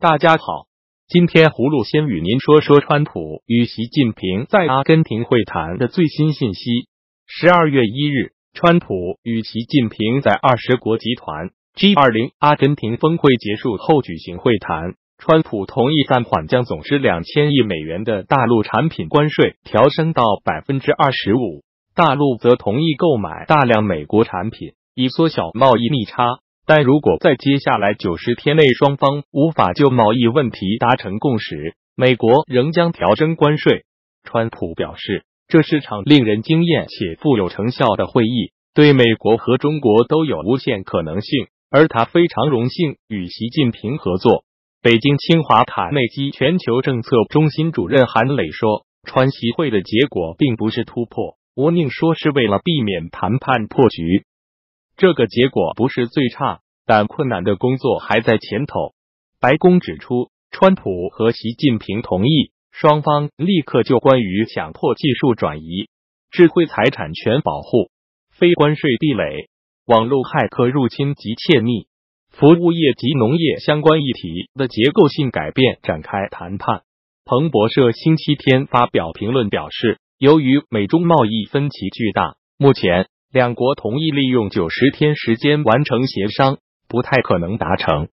大家好，今天葫芦先与您说说川普与习近平在阿根廷会谈的最新信息。十二月一日，川普与习近平在二十国集团 G 二零阿根廷峰会结束后举行会谈。川普同意暂缓将总值两千亿美元的大陆产品关税调升到百分之二十五，大陆则同意购买大量美国产品，以缩小贸易逆差。但如果在接下来九十天内双方无法就贸易问题达成共识，美国仍将调升关税。川普表示，这是场令人惊艳且富有成效的会议，对美国和中国都有无限可能性，而他非常荣幸与习近平合作。北京清华卡内基全球政策中心主任韩磊说：“川习会的结果并不是突破，我宁说是为了避免谈判破局。”这个结果不是最差，但困难的工作还在前头。白宫指出，川普和习近平同意双方立刻就关于强迫技术转移、智慧财产权保护、非关税壁垒、网络骇客入侵及窃密、服务业及农业相关议题的结构性改变展开谈判。彭博社星期天发表评论表示，由于美中贸易分歧巨大，目前。两国同意利用九十天时间完成协商，不太可能达成。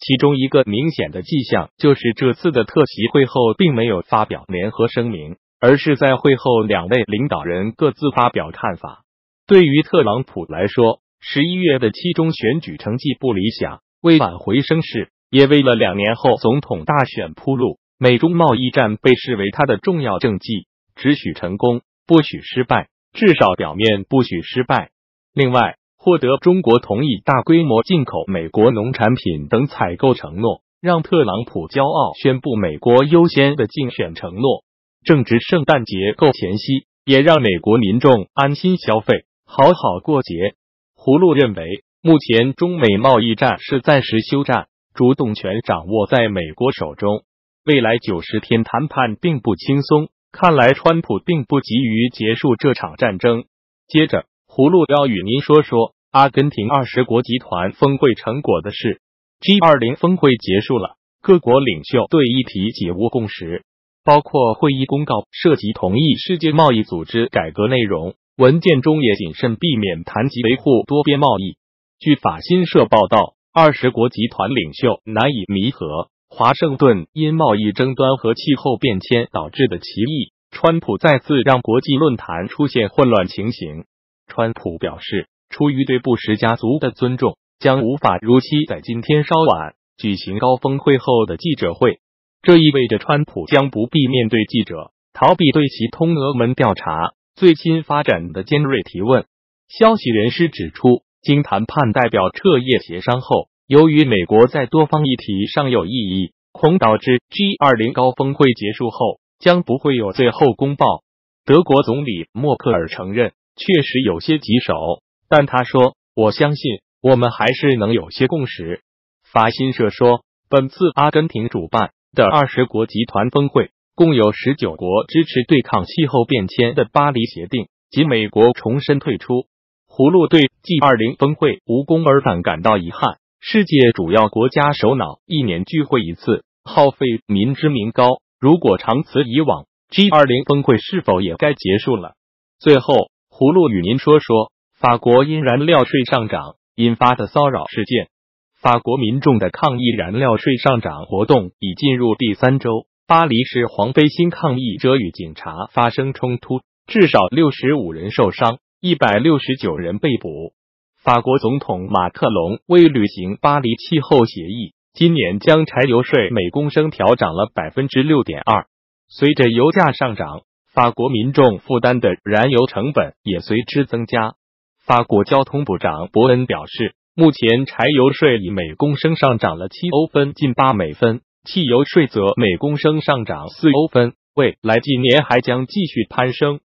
其中一个明显的迹象就是，这次的特席会后并没有发表联合声明，而是在会后两位领导人各自发表看法。对于特朗普来说，十一月的期中选举成绩不理想，为挽回声势，也为了两年后总统大选铺路。美中贸易战被视为他的重要政绩，只许成功，不许失败。至少表面不许失败。另外，获得中国同意大规模进口美国农产品等采购承诺，让特朗普骄傲宣布“美国优先”的竞选承诺。正值圣诞节够前夕，也让美国民众安心消费，好好过节。葫芦认为，目前中美贸易战是暂时休战，主动权掌握在美国手中。未来九十天谈判并不轻松。看来，川普并不急于结束这场战争。接着，葫芦要与您说说阿根廷二十国集团峰会成果的事。G 二零峰会结束了，各国领袖对议题几无共识，包括会议公告涉及同意世界贸易组织改革内容，文件中也谨慎避免谈及维护多边贸易。据法新社报道，二十国集团领袖难以弥合。华盛顿因贸易争端和气候变迁导致的歧义，川普再次让国际论坛出现混乱情形。川普表示，出于对布什家族的尊重，将无法如期在今天稍晚举行高峰会后的记者会。这意味着川普将不必面对记者，逃避对其通俄门调查最新发展的尖锐提问。消息人士指出，经谈判代表彻夜协商后。由于美国在多方议题上有异议，恐导致 G 二零高峰会结束后将不会有最后公报。德国总理默克尔承认确实有些棘手，但他说：“我相信我们还是能有些共识。”法新社说，本次阿根廷主办的二十国集团峰会共有十九国支持对抗气候变迁的巴黎协定，及美国重申退出。葫芦对 G 二零峰会无功而返感到遗憾。世界主要国家首脑一年聚会一次，耗费民脂民膏。如果长此以往，G 二零峰会是否也该结束了？最后，葫芦与您说说法国因燃料税上涨引发的骚扰事件。法国民众的抗议燃料税上涨活动已进入第三周，巴黎市黄背心抗议者与警察发生冲突，至少六十五人受伤，一百六十九人被捕。法国总统马克龙为履行巴黎气候协议，今年将柴油税每公升调涨了百分之六点二。随着油价上涨，法国民众负担的燃油成本也随之增加。法国交通部长伯恩表示，目前柴油税以每公升上涨了七欧分，近八美分；汽油税则每公升上涨四欧分，未来几年还将继续攀升。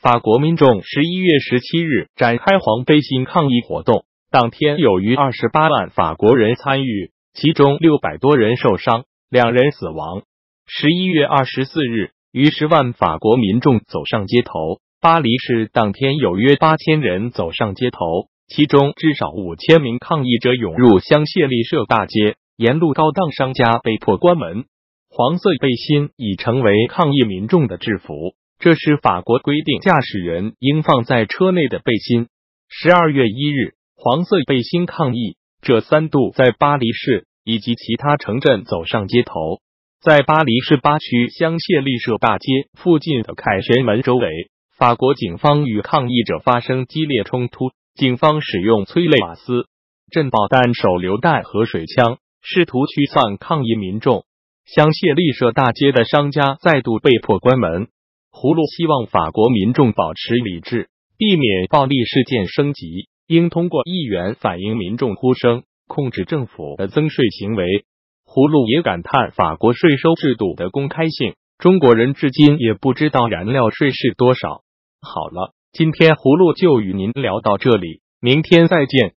法国民众十一月十七日展开黄背心抗议活动，当天有逾二十八万法国人参与，其中六百多人受伤，两人死亡。十一月二十四日，逾十万法国民众走上街头。巴黎市当天有约八千人走上街头，其中至少五千名抗议者涌入香榭丽舍大街，沿路高档商家被迫关门。黄色背心已成为抗议民众的制服，这是法国规定驾驶人应放在车内的背心。十二月一日，黄色背心抗议者三度在巴黎市以及其他城镇走上街头。在巴黎市八区香榭丽舍大街附近的凯旋门周围，法国警方与抗议者发生激烈冲突，警方使用催泪瓦斯、震爆弹、手榴弹和水枪，试图驱散抗议民众。香榭丽舍大街的商家再度被迫关门。葫芦希望法国民众保持理智，避免暴力事件升级，应通过议员反映民众呼声，控制政府的增税行为。葫芦也感叹法国税收制度的公开性，中国人至今也不知道燃料税是多少。好了，今天葫芦就与您聊到这里，明天再见。